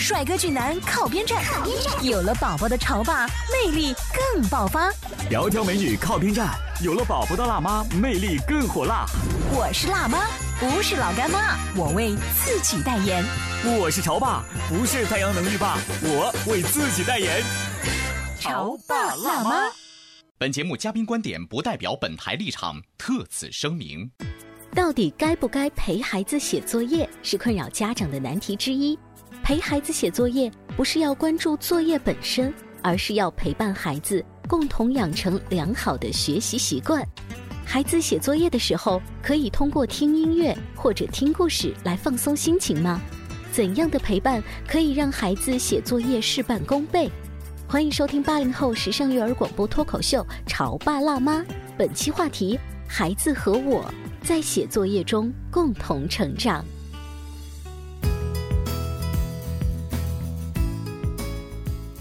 帅哥俊男靠边站，有了宝宝的潮爸魅力更爆发。窈窕美女靠边站，有了宝宝的辣妈魅力更火辣。我是辣妈，不是老干妈，我为自己代言。我是潮爸，不是太阳能浴霸，我为自己代言。潮爸辣妈。本节目嘉宾观点不代表本台立场，特此声明。到底该不该陪孩子写作业，是困扰家长的难题之一。陪孩子写作业，不是要关注作业本身，而是要陪伴孩子共同养成良好的学习习惯。孩子写作业的时候，可以通过听音乐或者听故事来放松心情吗？怎样的陪伴可以让孩子写作业事半功倍？欢迎收听八零后时尚育儿广播脱口秀《潮爸辣妈》，本期话题：孩子和我在写作业中共同成长。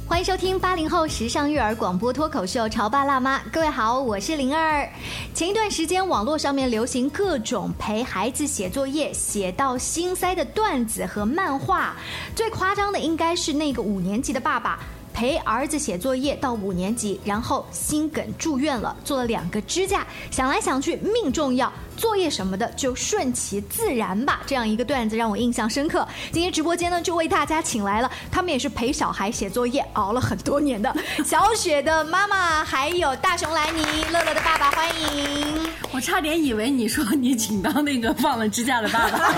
欢迎收听八零后时尚育儿广播脱口秀《潮爸辣妈》，各位好，我是灵儿。前一段时间，网络上面流行各种陪孩子写作业写到心塞的段子和漫画，最夸张的应该是那个五年级的爸爸。陪儿子写作业到五年级，然后心梗住院了，做了两个支架。想来想去，命重要，作业什么的就顺其自然吧。这样一个段子让我印象深刻。今天直播间呢，就为大家请来了，他们也是陪小孩写作业熬了很多年的小雪的妈妈，还有大熊莱尼乐乐的爸爸，欢迎。我差点以为你说你请到那个放了支架的爸爸，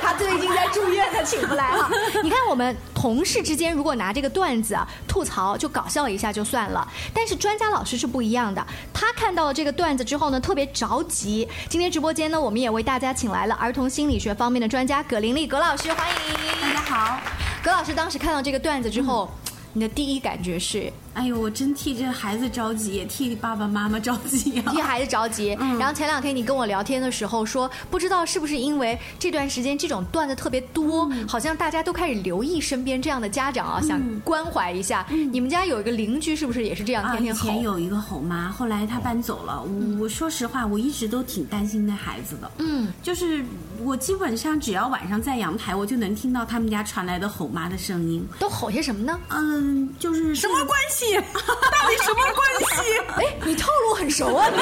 他最近在住院，他请不来了。你看我们同事之间，如果拿这个段子啊。吐槽就搞笑一下就算了，但是专家老师是不一样的。他看到了这个段子之后呢，特别着急。今天直播间呢，我们也为大家请来了儿童心理学方面的专家葛玲丽葛老师，欢迎大家好。葛老师当时看到这个段子之后，你的第一感觉是？哎呦，我真替这孩子着急，也替爸爸妈妈着急啊！替孩子着急。然后前两天你跟我聊天的时候说，不知道是不是因为这段时间这种段子特别多，好像大家都开始留意身边这样的家长啊，想关怀一下。你们家有一个邻居是不是也是这样天天吼？以前有一个吼妈，后来她搬走了。我说实话，我一直都挺担心那孩子的。嗯，就是我基本上只要晚上在阳台，我就能听到他们家传来的吼妈的声音。都吼些什么呢？嗯，就是什么关系？到底什么关系？哎，你套路很熟啊！你。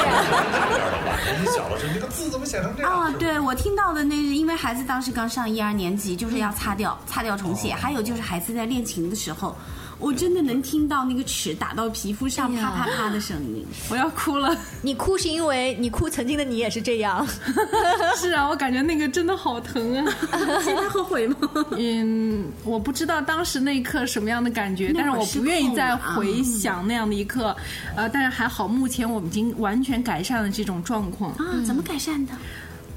你小的时候，那个字怎么写成这样？啊，对我听到的那是因为孩子当时刚上一二年级，就是要擦掉、擦掉重写。还有就是孩子在练琴的时候。我真的能听到那个尺打到皮肤上啪啪啪的声音，我要哭了。你哭是因为你哭，曾经的你也是这样。是啊，我感觉那个真的好疼啊。现在后悔吗？嗯，我不知道当时那一刻什么样的感觉，但是我不愿意再回想那样的一刻。呃，但是还好，目前我们已经完全改善了这种状况。啊，怎么改善的？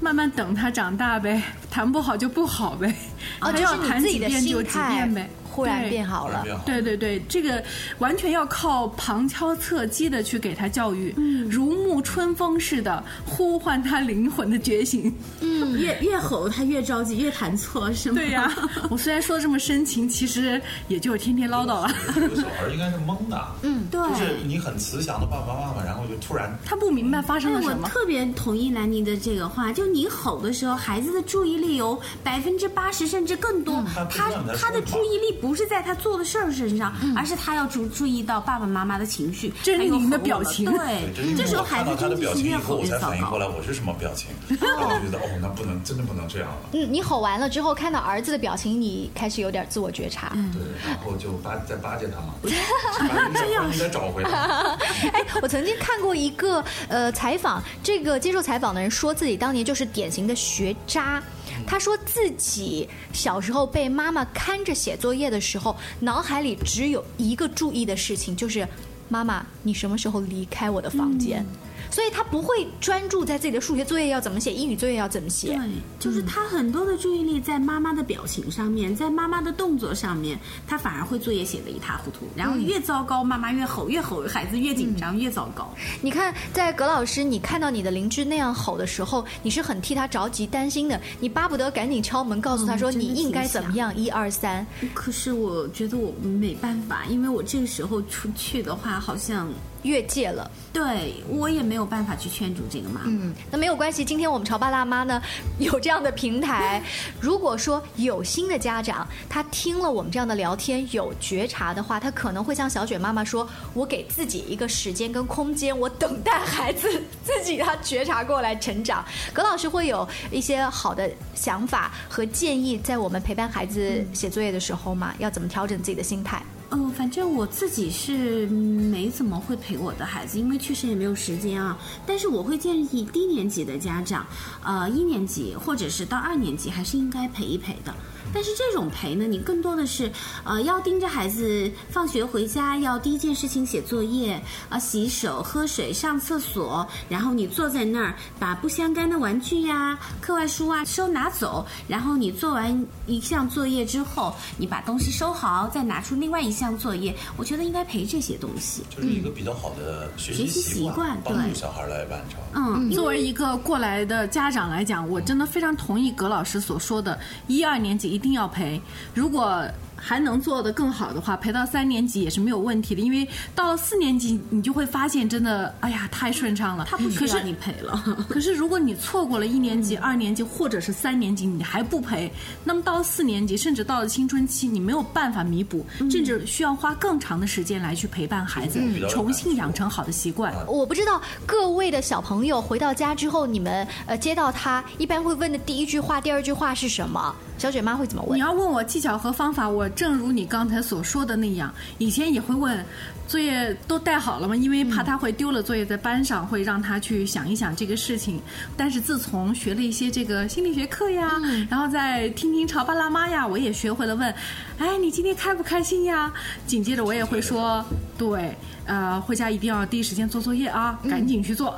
慢慢等他长大呗，谈不好就不好呗。哦，就是你自己的心态呗。忽然变好了，对对对，这个完全要靠旁敲侧击的去给他教育，如沐春风似的呼唤他灵魂的觉醒。嗯，越越吼他越着急，越弹错是吗？对呀，我虽然说这么深情，其实也就是天天唠叨了。有小孩应该是懵的，嗯，对，就是你很慈祥的爸爸妈妈，然后就突然他不明白发生了什么。我特别同意兰妮的这个话，就你吼的时候，孩子的注意力有百分之八十甚至更多，他他的注意力。不是在他做的事儿身上，而是他要注注意到爸爸妈妈的情绪，这是你们的表情。对，这时候孩子他的表情以后，我才反应过来我是什么表情。我觉得哦，那不能，真的不能这样了。嗯，你吼完了之后，看到儿子的表情，你开始有点自我觉察。对，然后就巴再巴结他嘛，这样应该找回来。哎，我曾经看过一个呃采访，这个接受采访的人说自己当年就是典型的学渣。他说自己小时候被妈妈看着写作业的时候，脑海里只有一个注意的事情，就是妈妈，你什么时候离开我的房间？所以他不会专注在自己的数学作业要怎么写，英语作业要怎么写。对，就是他很多的注意力在妈妈的表情上面，在妈妈的动作上面，他反而会作业写得一塌糊涂。然后越糟糕，妈妈越吼，越吼，孩子越紧张，越糟糕。你看，在葛老师，你看到你的邻居那样吼的时候，你是很替他着急、担心的，你巴不得赶紧敲门告诉他说你应该怎么样，一二三。可是我觉得我没办法，因为我这个时候出去的话，好像。越界了，对我也没有办法去劝阻这个妈妈。嗯，那没有关系，今天我们潮爸辣妈呢有这样的平台。如果说有心的家长，他听了我们这样的聊天有觉察的话，他可能会像小雪妈妈说：“我给自己一个时间跟空间，我等待孩子 自己他觉察过来成长。”葛老师会有一些好的想法和建议，在我们陪伴孩子写作业的时候嘛，要怎么调整自己的心态？嗯，反正我自己是没怎么会陪我的孩子，因为确实也没有时间啊。但是我会建议低年级的家长，呃，一年级或者是到二年级，还是应该陪一陪的。但是这种陪呢，你更多的是，呃，要盯着孩子放学回家，要第一件事情写作业，啊，洗手、喝水、上厕所，然后你坐在那儿，把不相干的玩具呀、课外书啊收拿走，然后你做完一项作业之后，你把东西收好，再拿出另外一项作业。我觉得应该陪这些东西，就是一个比较好的学习习惯，帮助小孩来完成。嗯，作为一个过来的家长来讲，我真的非常同意葛老师所说的，一二年级一。定要陪，如果。还能做得更好的话，陪到三年级也是没有问题的。因为到了四年级，你就会发现真的，哎呀，太顺畅了。他不需要你陪了。可是如果你错过了一年级、二年级或者是三年级，你还不陪，那么到了四年级，甚至到了青春期，你没有办法弥补，甚至需要花更长的时间来去陪伴孩子，重新养成好的习惯。我不知道各位的小朋友回到家之后，你们呃接到他一般会问的第一句话、第二句话是什么？小卷妈会怎么问？你要问我技巧和方法，我正如你刚才所说的那样，以前也会问，作业都带好了吗？因为怕他会丢了作业在班上，会让他去想一想这个事情。但是自从学了一些这个心理学课呀，然后再听听潮爸辣妈呀，我也学会了问，哎，你今天开不开心呀？紧接着我也会说，对，呃，回家一定要第一时间做作业啊，赶紧去做。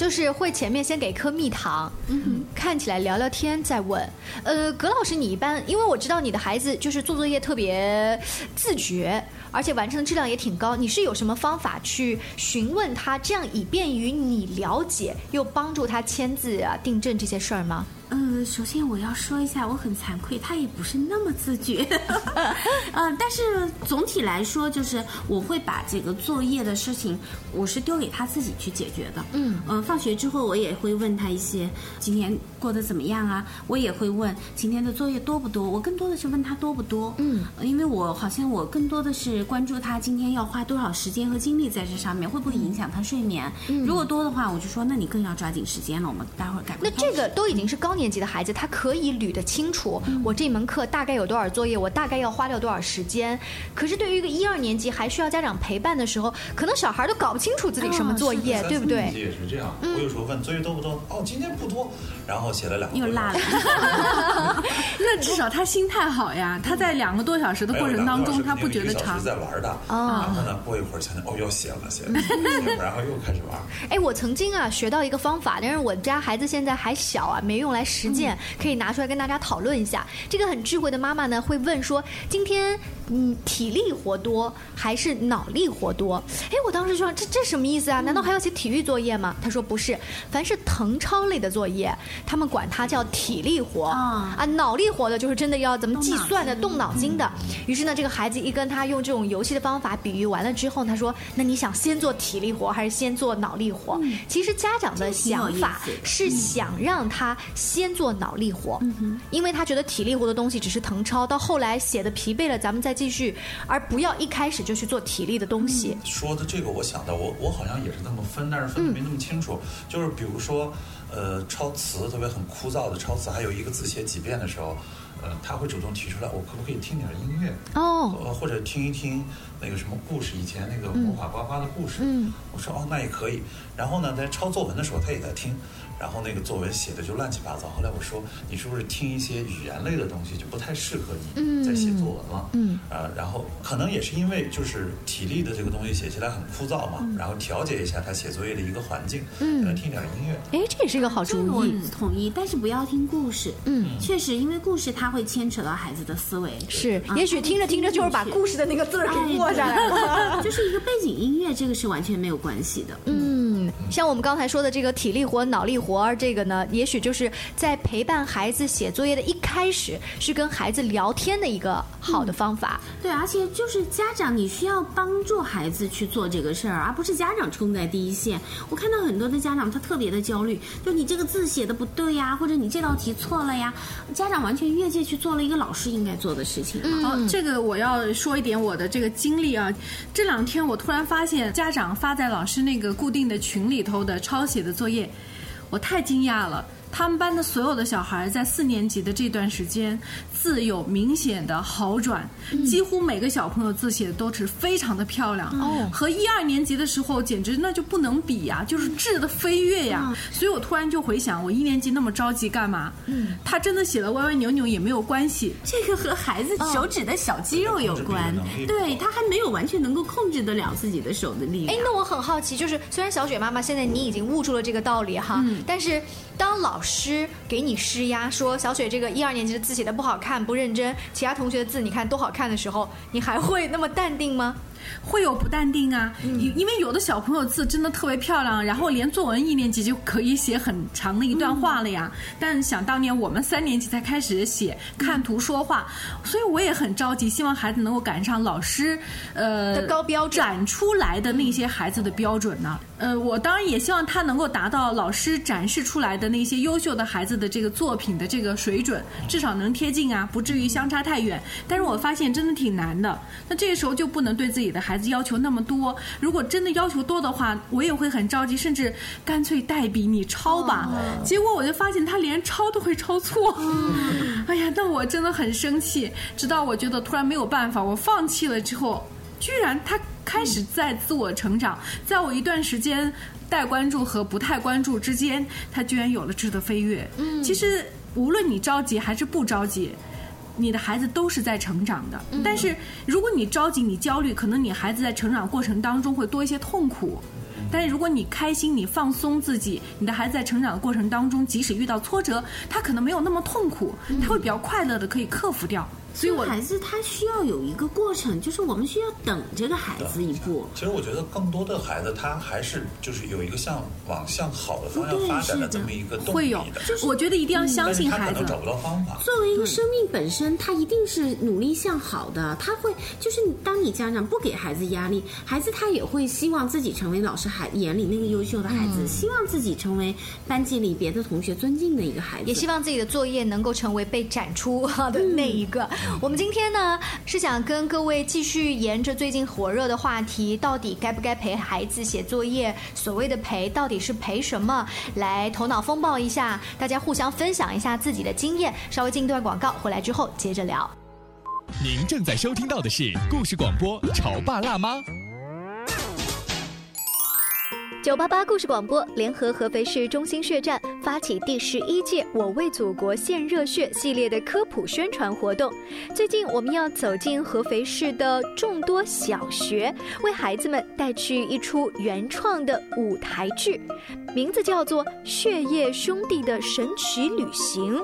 就是会前面先给颗蜜糖，嗯，看起来聊聊天再问。呃，葛老师，你一般，因为我知道你的孩子就是做作业特别自觉，而且完成的质量也挺高。你是有什么方法去询问他，这样以便于你了解，又帮助他签字啊、订正这些事儿吗？嗯，首先我要说一下，我很惭愧，他也不是那么自觉。嗯，但是总体来说，就是我会把这个作业的事情，我是丢给他自己去解决的。嗯，呃，放学之后我也会问他一些今天过得怎么样啊，我也会问今天的作业多不多，我更多的是问他多不多。嗯，因为我好像我更多的是关注他今天要花多少时间和精力在这上面，会不会影响他睡眠。如果多的话，我就说那你更要抓紧时间了，我们待会儿赶快。那这个都已经是高。年级的孩子，他可以捋得清楚，我这门课大概有多少作业，我大概要花掉多少时间。可是对于一个一二年级还需要家长陪伴的时候，可能小孩都搞不清楚自己什么作业，对不对？也是这样。我有时候问作业多不多，哦，今天不多，然后写了两个，又落了。那至少他心态好呀，他在两个多小时的过程当中，他不觉得长。在玩的，然后呢，过一会儿想想，哦，又写了写，了，然后又开始玩。哎，我曾经啊学到一个方法，但是我家孩子现在还小啊，没用来。实践可以拿出来跟大家讨论一下。这个很智慧的妈妈呢，会问说：今天嗯体力活多还是脑力活多？哎，我当时说这这什么意思啊？难道还要写体育作业吗？他说不是，凡是誊抄类的作业，他们管它叫体力活啊啊，脑力活的就是真的要怎么计算的、动脑筋的。于是呢，这个孩子一跟他用这种游戏的方法比喻完了之后，他说：那你想先做体力活还是先做脑力活？其实家长的想法是想让他先。先做脑力活，嗯因为他觉得体力活的东西只是誊抄，到后来写的疲惫了，咱们再继续，而不要一开始就去做体力的东西。说的这个，我想到我我好像也是那么分，但是分的没那么清楚。就是比如说，呃，抄词特别很枯燥的抄词，还有一个字写几遍的时候，呃，他会主动提出来，我可不可以听点音乐？哦，呃，或者听一听那个什么故事，以前那个魔法呱呱的故事。嗯，我说哦，那也可以。然后呢，在抄作文的时候，他也在听。然后那个作文写的就乱七八糟。后来我说，你是不是听一些语言类的东西就不太适合你在写作文了？嗯，啊，然后可能也是因为就是体力的这个东西写起来很枯燥嘛，然后调节一下他写作业的一个环境，嗯，听点音乐。哎，这也是一个好主意。统一，但是不要听故事。嗯，确实，因为故事它会牵扯到孩子的思维。是，也许听着听着就是把故事的那个字儿给过下来了。就是一个背景音乐，这个是完全没有关系的。嗯，像我们刚才说的这个体力活、脑力活，这个呢，也许就是在陪伴孩子写作业的一开始，是跟孩子聊天的一个好的方法。对，而且就是家长，你需要帮助孩子去做这个事儿，而不是家长冲在第一线。我看到很多的家长，他特别的焦虑，就你这个字写的不对呀，或者你这道题错了呀，家长完全越界去做了一个老师应该做的事情。好，这个我要说一点我的这个经历啊，这两天我突然发现家长发在老师那个固定的群群里头的抄写的作业，我太惊讶了。他们班的所有的小孩在四年级的这段时间，字有明显的好转，几乎每个小朋友字写的都是非常的漂亮，和一二年级的时候简直那就不能比呀，就是质的飞跃呀。所以我突然就回想，我一年级那么着急干嘛？他真的写的歪歪扭扭也没有关系，这个和孩子手指的小肌肉有关，对他还没有完全能够控制得了自己的手的力量。哎，那我很好奇，就是虽然小雪妈妈现在你已经悟出了这个道理哈，但是当老老师给你施压，说小雪这个一二年级的字写的不好看，不认真，其他同学的字你看多好看的时候，你还会那么淡定吗？会有不淡定啊，因因为有的小朋友字真的特别漂亮，然后连作文一年级就可以写很长的一段话了呀。但想当年我们三年级才开始写看图说话，所以我也很着急，希望孩子能够赶上老师呃的高标准展出来的那些孩子的标准呢。呃，我当然也希望他能够达到老师展示出来的那些优秀的孩子的这个作品的这个水准，至少能贴近啊，不至于相差太远。但是我发现真的挺难的，那这个时候就不能对自己。的孩子要求那么多，如果真的要求多的话，我也会很着急，甚至干脆代笔你抄吧。结果我就发现他连抄都会抄错，哎呀，那我真的很生气。直到我觉得突然没有办法，我放弃了之后，居然他开始在自我成长，在我一段时间带关注和不太关注之间，他居然有了质的飞跃。嗯，其实无论你着急还是不着急。你的孩子都是在成长的，但是如果你着急、你焦虑，可能你孩子在成长过程当中会多一些痛苦。但是如果你开心、你放松自己，你的孩子在成长的过程当中，即使遇到挫折，他可能没有那么痛苦，他会比较快乐的可以克服掉。所以孩子他需要有一个过程，就是我们需要等这个孩子一步。其实我觉得更多的孩子他还是就是有一个向往向好的方向发展的这么一个动力的。就是我觉得一定要相信孩子。找不到方法。作为一个生命本身，他一定是努力向好的。他会就是当你家长不给孩子压力，孩子他也会希望自己成为老师孩眼里那个优秀的孩子，希望自己成为班级里别的同学尊敬的一个孩子，也希望自己的作业能够成为被展出的那一个。我们今天呢是想跟各位继续沿着最近火热的话题，到底该不该陪孩子写作业？所谓的陪，到底是陪什么？来头脑风暴一下，大家互相分享一下自己的经验。稍微进一段广告，回来之后接着聊。您正在收听到的是故事广播《潮爸辣妈》。九八八故事广播联合合肥市中心血站发起第十一届“我为祖国献热血”系列的科普宣传活动。最近，我们要走进合肥市的众多小学，为孩子们带去一出原创的舞台剧，名字叫做《血液兄弟的神奇旅行》。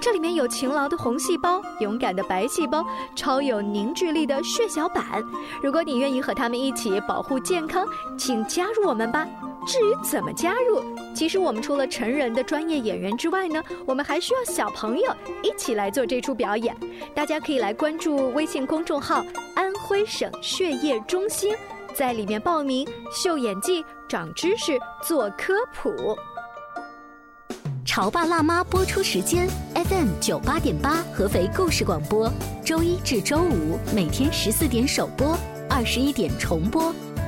这里面有勤劳的红细胞、勇敢的白细胞、超有凝聚力的血小板。如果你愿意和他们一起保护健康，请加入我们吧。至于怎么加入，其实我们除了成人的专业演员之外呢，我们还需要小朋友一起来做这出表演。大家可以来关注微信公众号“安徽省血液中心”，在里面报名秀演技、长知识、做科普。潮爸辣妈播出时间：FM 九八点八，合肥故事广播，周一至周五每天十四点首播，二十一点重播。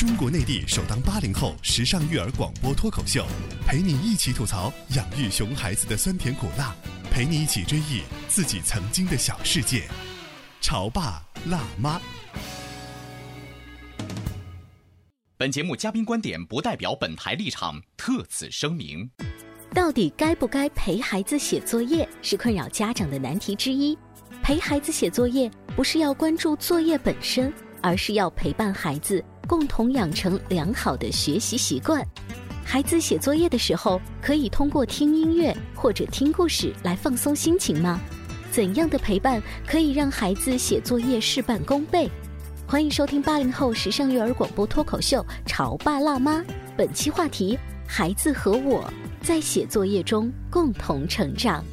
中国内地首档八零后时尚育儿广播脱口秀，陪你一起吐槽养育熊孩子的酸甜苦辣，陪你一起追忆自己曾经的小世界。潮爸辣妈。本节目嘉宾观点不代表本台立场，特此声明。到底该不该陪孩子写作业，是困扰家长的难题之一。陪孩子写作业，不是要关注作业本身，而是要陪伴孩子。共同养成良好的学习习惯。孩子写作业的时候，可以通过听音乐或者听故事来放松心情吗？怎样的陪伴可以让孩子写作业事半功倍？欢迎收听八零后时尚育儿广播脱口秀《潮爸辣妈》，本期话题：孩子和我在写作业中共同成长。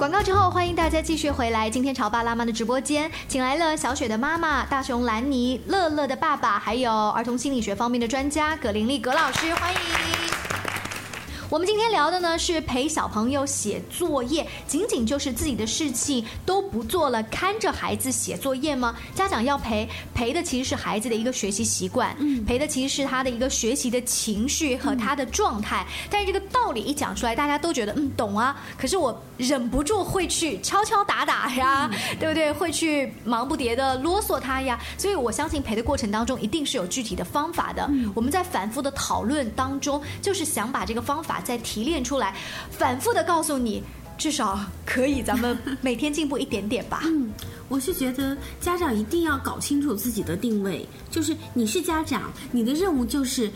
广告之后，欢迎大家继续回来。今天潮爸辣妈的直播间，请来了小雪的妈妈大熊兰尼、乐乐的爸爸，还有儿童心理学方面的专家葛玲丽葛老师，欢迎。我们今天聊的呢是陪小朋友写作业，仅仅就是自己的事情都不做了，看着孩子写作业吗？家长要陪陪的其实是孩子的一个学习习惯，嗯陪的其实是他的一个学习的情绪和他的状态。但是这个道理一讲出来，大家都觉得嗯懂啊，可是我忍不住会去敲敲打打呀，对不对？会去忙不迭的啰嗦他呀。所以我相信陪的过程当中一定是有具体的方法的。我们在反复的讨论当中，就是想把这个方法。再提炼出来，反复的告诉你，至少可以咱们 每天进步一点点吧。嗯，我是觉得家长一定要搞清楚自己的定位，就是你是家长，你的任务就是。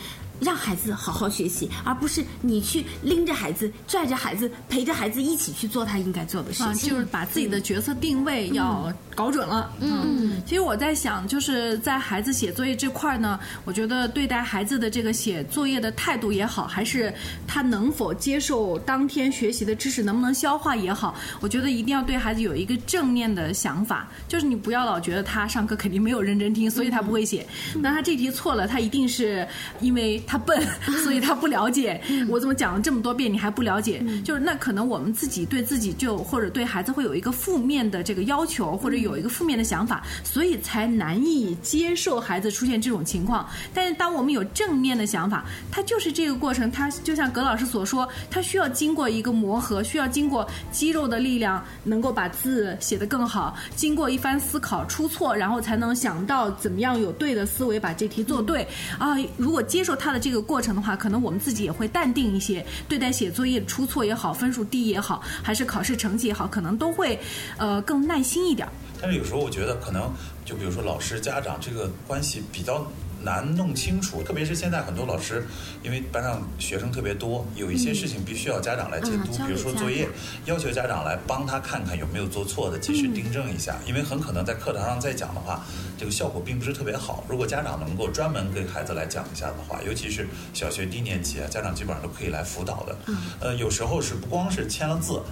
让孩子好好学习，而不是你去拎着孩子、拽着孩子、陪着孩子一起去做他应该做的事情。就是把自己的角色定位要搞准了。嗯，其实我在想，就是在孩子写作业这块呢，我觉得对待孩子的这个写作业的态度也好，还是他能否接受当天学习的知识，能不能消化也好，我觉得一定要对孩子有一个正面的想法。就是你不要老觉得他上课肯定没有认真听，所以他不会写。那他这题错了，他一定是因为。他笨，所以他不了解。我怎么讲了这么多遍，你还不了解？就是那可能我们自己对自己就或者对孩子会有一个负面的这个要求，或者有一个负面的想法，所以才难以接受孩子出现这种情况。但是当我们有正面的想法，他就是这个过程，他就像葛老师所说，他需要经过一个磨合，需要经过肌肉的力量，能够把字写得更好，经过一番思考出错，然后才能想到怎么样有对的思维把这题做对啊。如果接受他。这个过程的话，可能我们自己也会淡定一些，对待写作业出错也好，分数低也好，还是考试成绩也好，可能都会，呃，更耐心一点。但是有时候我觉得，可能就比如说老师、家长这个关系比较。难弄清楚，特别是现在很多老师，因为班上学生特别多，有一些事情必须要家长来监督，比如说作业，要求家长来帮他看看有没有做错的，及时订正一下。因为很可能在课堂上再讲的话，这个效果并不是特别好。如果家长能够专门给孩子来讲一下的话，尤其是小学低年级啊，家长基本上都可以来辅导的。呃，有时候是不光是签了字。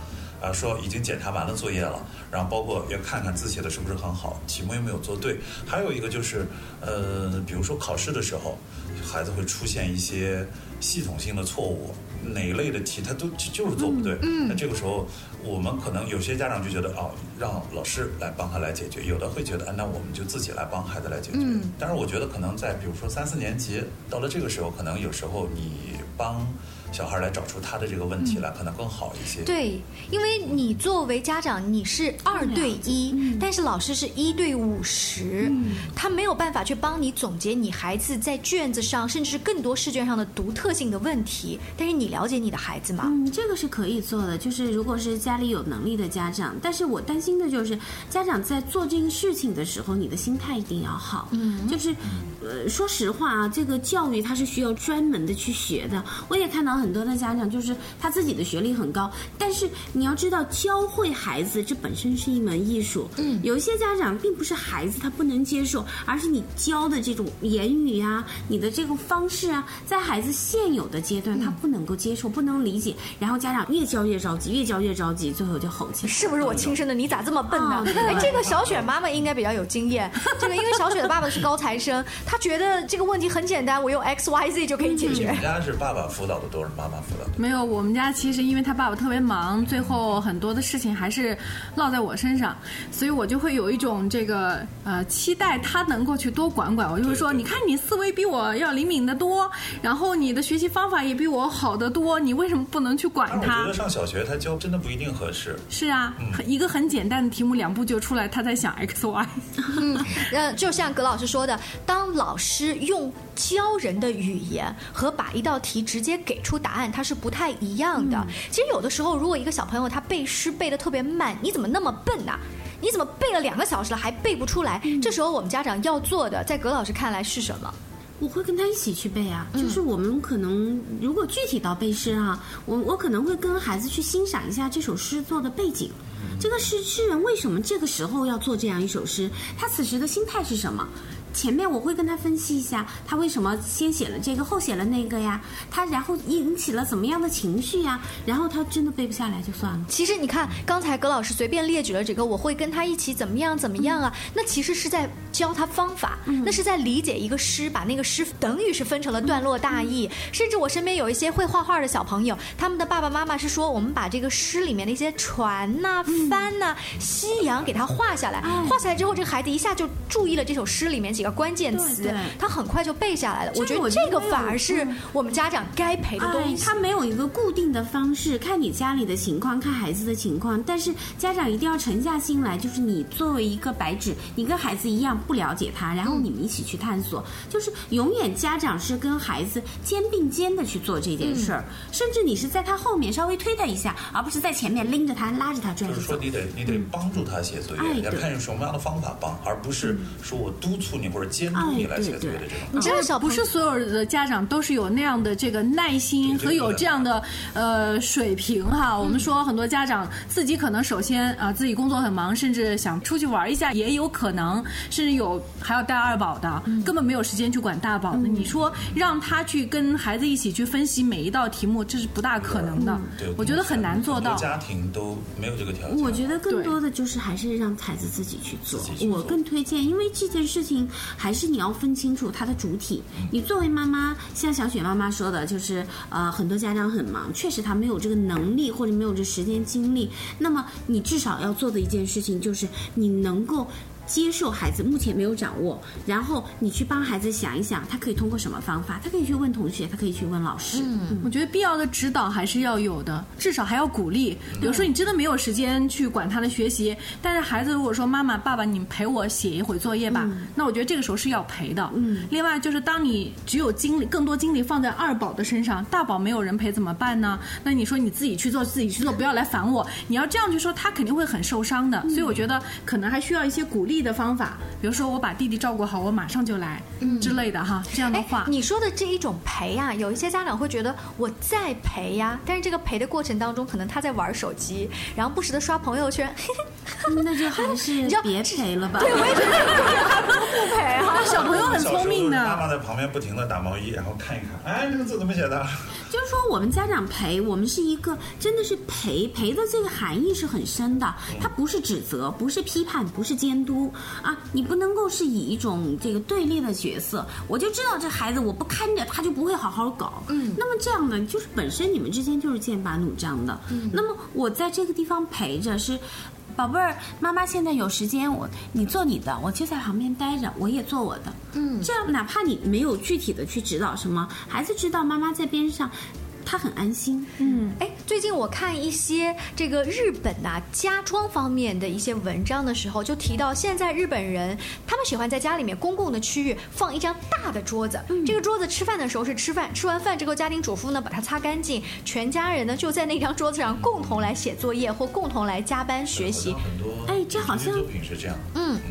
啊，说已经检查完了作业了，然后包括要看看字写的是不是很好，题目有没有做对。还有一个就是，呃，比如说考试的时候，孩子会出现一些系统性的错误，哪一类的题他都就是做不对。嗯。那这个时候，我们可能有些家长就觉得，哦，让老师来帮他来解决；有的会觉得，啊，那我们就自己来帮孩子来解决。嗯。但是我觉得，可能在比如说三四年级到了这个时候，可能有时候你帮。小孩来找出他的这个问题来，可能更好一些。对，因为你作为家长，你是二对一，但是老师是一对五十，他没有办法去帮你总结你孩子在卷子上，甚至是更多试卷上的独特性的问题。但是你了解你的孩子吗？嗯，这个是可以做的，就是如果是家里有能力的家长。但是我担心的就是家长在做这个事情的时候，你的心态一定要好。嗯，就是，呃，说实话啊，这个教育它是需要专门的去学的。我也看到。很多的家长就是他自己的学历很高，但是你要知道教会孩子这本身是一门艺术。嗯，有一些家长并不是孩子他不能接受，而是你教的这种言语啊，你的这个方式啊，在孩子现有的阶段他不能够接受，不能理解，然后家长越教越着急，越教越着急，最后就吼起来。是不是我亲生的？你咋这么笨呢？哎，这个小雪妈妈应该比较有经验。这个因为小雪的爸爸是高材生，他觉得这个问题很简单，我用 X Y Z 就可以解决。人家是爸爸辅导的多是？妈妈辅导的？没有，我们家其实因为他爸爸特别忙，最后很多的事情还是落在我身上，所以我就会有一种这个呃期待他能够去多管管。我就会说，你看你思维比我要灵敏的多，然后你的学习方法也比我好得多，你为什么不能去管他？我觉得上小学他教真的不一定合适。是啊，一个很简单的题目，两步就出来，他在想 x y。嗯，呃，就像葛老师说的，当老师用教人的语言和把一道题直接给出答案，它是不太一样的。其实有的时候，如果一个小朋友他背诗背的特别慢，你怎么那么笨呐、你怎么背了两个小时了还背不出来？这时候我们家长要做的，在葛老师看来是什么？我会跟他一起去背啊，就是我们可能如果具体到背诗哈、我我可能会跟孩子去欣赏一下这首诗作的背景，这个诗诗人为什么这个时候要做这样一首诗，他此时的心态是什么？前面我会跟他分析一下，他为什么先写了这个后写了那个呀？他然后引起了怎么样的情绪呀？然后他真的背不下来就算了。其实你看，刚才葛老师随便列举了几个，我会跟他一起怎么样怎么样啊？那其实是在教他方法，那是在理解一个诗，把那个诗等于是分成了段落大意。甚至我身边有一些会画画的小朋友，他们的爸爸妈妈是说，我们把这个诗里面的一些船呐、帆呐、夕阳给他画下来，画下来之后，这个孩子一下就注意了这首诗里面几个关键词对对，他很快就背下来了。我觉得这个反而是嗯我们家长该陪的东哎，西。他没有一个固定的方式，看你家里的情况，看孩子的情况。但是家长一定要沉下心来，就是你作为一个白纸，你跟孩子一样不了解他，然后你们一起去探索，就是永远家长是跟孩子肩并肩的去做这件事儿，甚至你是在他后面稍微推他一下，而不是在前面拎着他拉着他拽着走。就是说，你得你得帮助他写作业，要看用什么样的方法帮，而不是说我督促你或者监督你来写作业的这种。你知道小不是所有的家长都是有那样的这个耐心和有这样的呃水平哈。我们说很多家长自己可能首先啊、自己工作很忙，甚至想出去玩一下也有可能，甚至有还要带二宝的，根本没有时间去管大宝的。你说让他去跟孩子一起去分析每一道题目，这是不大可能的。对，我觉得很难做到。家庭都没有这个条件。我觉得更多的就是还是让孩子自己去。做我更推荐，因为这件事情还是你要分清楚它的主体。你作为妈妈，像小雪妈妈说的，就是呃，很多家长很忙，确实他没有这个能力或者没有这时间精力。那么你至少要做的一件事情就是你能够。接受孩子目前没有掌握，然后你去帮孩子想一想，他可以通过什么方法？他可以去问同学，他可以去问老师。嗯我觉得必要的指导还是要有的，至少还要鼓励。比如说你真的没有时间去管他的学习，但是孩子如果说妈妈、爸爸，你们陪我写一会作业吧，那我觉得这个时候是要陪的。嗯另外就是当你只有精力更多精力放在二宝的身上，大宝没有人陪怎么办呢？那你说你自己去做，自己去做，不要来烦我。你要这样去说，他肯定会很受伤的。所以我觉得可能还需要一些鼓励的方法，比如说我把弟弟照顾好，我马上就来、之类的哈，这样的哎话，。你说的这一种陪啊，有一些家长会觉得我在陪呀，但是这个陪的过程当中，可能他在玩手机，然后不时的刷朋友圈，那就还是知道别陪了吧。对，我也觉得还不如不陪哈。小朋友很聪明的，妈妈在旁边不停的打毛衣，然后看一看，哎，这个字怎么写的？就是说，我们家长陪，我们是一个真的是陪陪的这个含义是很深的，它不是指责，不是批判，不是监督啊，你不能够是以一种这个对立的角色，我就知道这孩子我不看着他就不会好好搞，嗯，那么这样呢，就是本身你们之间就是剑拔弩张的，嗯，那么我在这个地方陪着是。宝贝儿，妈妈现在有时间，我你做你的，我就在旁边待着，我也做我的。嗯，这样哪怕你没有具体的去指导什么，孩子知道妈妈在边上，他很安心。嗯，哎，最近我看一些这个日本呐、家装方面的一些文章的时候，就提到现在日本人他们喜欢在家里面公共的区域放一张大的桌子，这个桌子吃饭的时候是吃饭，吃完饭之后家庭主妇呢把它擦干净，全家人呢就在那张桌子上共同来写作业或共同来加班学习哎这好像作品是这样，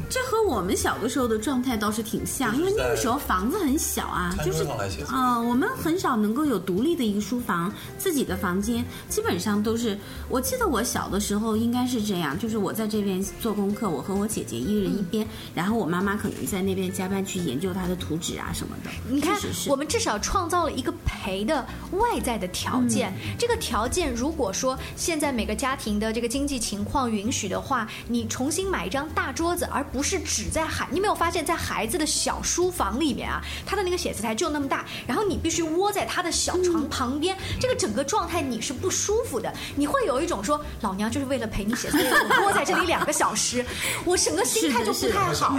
这和我们小的时候的状态倒是挺像，因为那个时候房子很小啊，就是桌上来写作业啊、我们很少能够有独立的一个书房，自己的房间，基本上都是。我记得我小的时候应该是这样，就是我在这边做功课，我和我姐姐一人一边，然后我妈妈可能在那边加班去研究她的图纸啊什么的。你看我们至少创造了一个陪的外在的条件。嗯这个条件，如果说现在每个家庭的这个经济情况允许的话，你重新买一张大桌子，而不是只在孩。你没有发现，在孩子的小书房里面啊，他的那个写字台就那么大，然后你必须窝在他的小床旁边，这个整个状态你是不舒服的，你会有一种说老娘就是为了陪你写作业，我窝在这里两个小时，我整个心态就不太好。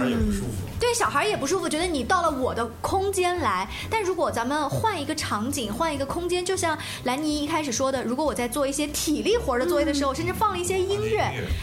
对小孩也不舒服，觉得你到了我的空间来。但如果咱们换一个场景，换一个空间，就像兰妮一开始说的，如果我在做一些体力活的作业的时候，甚至放了一些音乐，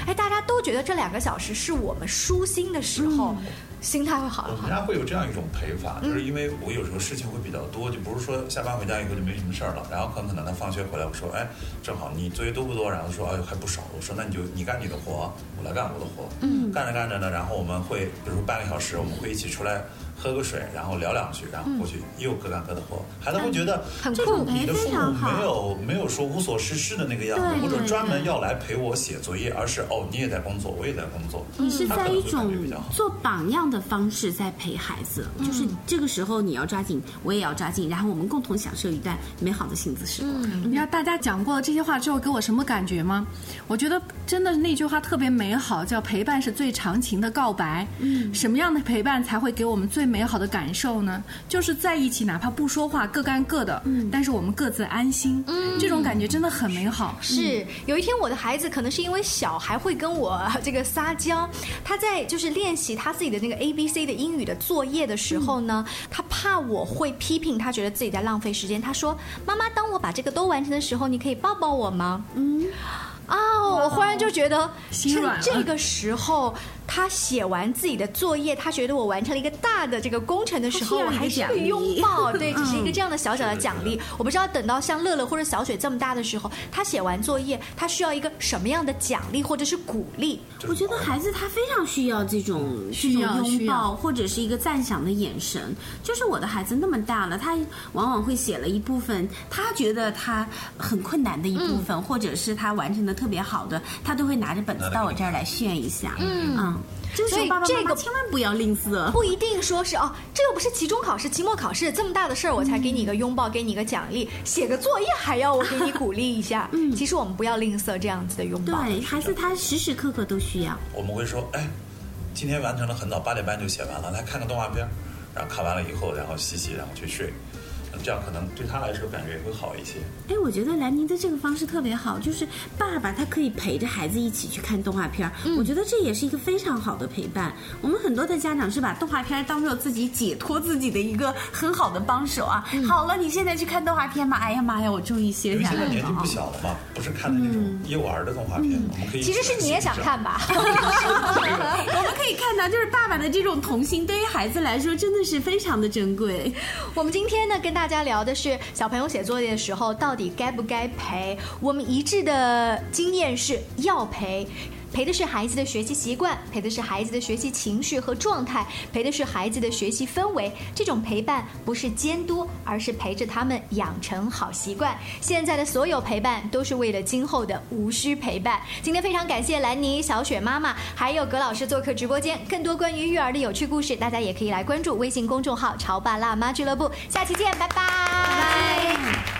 哎，大家都觉得这两个小时是我们舒心的时候。心态会好我们家会有这样一种陪法，就是因为我有时候事情会比较多，就不是说下班回家以后就没什么事儿了，然后很可能他放学回来，我说，哎，正好你作业多不多？然后说，哎呦还不少。我说那你就你干你的活，我来干我的活。嗯，干着干着呢，然后我们会，比如说半个小时，我们会一起出来。喝个水，然后聊两句，然后过去又各干各的活。孩子会觉得很酷，你的父母没有没有说无所事事的那个样子，或者专门要来陪我写作业，而是哦，你也在工作，我也在工作。你是在一种做榜样的方式在陪孩子，就是这个时候你要抓紧，我也要抓紧，然后我们共同享受一段美好的亲子时光。你知道大家讲过这些话之后给我什么感觉吗？我觉得真的那句话特别美好，叫陪伴是最长情的告白。嗯，什么样的陪伴才会给我们最？美好的感受呢，就是在一起，哪怕不说话，各干各的，嗯，但是我们各自安心，嗯，这种感觉真的很美好。是，有一天我的孩子可能是因为小，还会跟我 这个撒娇，他在就是练习他自己的那个 A B C 的英语的作业的时候呢，他怕我会批评他，觉得自己在浪费时间，他说：“妈妈，当我把这个都完成的时候，你可以抱抱我吗？”嗯，啊，我忽然就觉得，趁这个时候。他写完自己的作业，他觉得我完成了一个大的这个工程的时候，我还是会拥抱，对，只是一个这样的小小的奖励。我不知道等到像乐乐或者小雪这么大的时候，他写完作业，他需要一个什么样的奖励或者是鼓励？我觉得孩子他非常需要这种这种拥抱或者是一个赞赏的眼神。就是我的孩子那么大了，他往往会写了一部分他觉得他很困难的一部分，或者是他完成的特别好的，他都会拿着本子到我这儿来炫一下。嗯。所以这个千万不要吝啬，不一定说是哦，这又不是期中考试、期末考试这么大的事儿，我才给你一个拥抱，给你一个奖励，写个作业还要我给你鼓励一下。嗯，其实我们不要吝啬这样子的拥抱，对，孩子他时时刻刻都需要。我们会说，哎，今天完成了很早，八点半就写完了，来看个动画片，然后看完了以后，然后洗洗，然后去睡。这样可能对他来说感觉也会好一些。哎，我觉得兰妮的这个方式特别好，就是爸爸他可以陪着孩子一起去看动画片嗯、我觉得这也是一个非常好的陪伴。我们很多的家长是把动画片当做自己解脱自己的一个很好的帮手啊。好了，你现在去看动画片吧。哎呀妈呀，我终于歇下来了。现在年纪不小了嘛，不是看的那种幼儿的动画片，我们可以。其实是你也想看吧？我们可以看到，就是爸爸的这种童心，对于孩子来说真的是非常的珍贵。我们今天呢，跟大大大家聊的是小朋友写作业的时候到底该不该陪？我们一致的经验是要陪。陪的是孩子的学习习惯，陪的是孩子的学习情绪和状态，陪的是孩子的学习氛围。这种陪伴不是监督，而是陪着他们养成好习惯。现在的所有陪伴都是为了今后的无需陪伴。今天非常感谢兰妮、小雪妈妈还有葛老师做客直播间。更多关于育儿的有趣故事，大家也可以来关注微信公众号“潮爸辣妈俱乐部”。下期见，拜拜。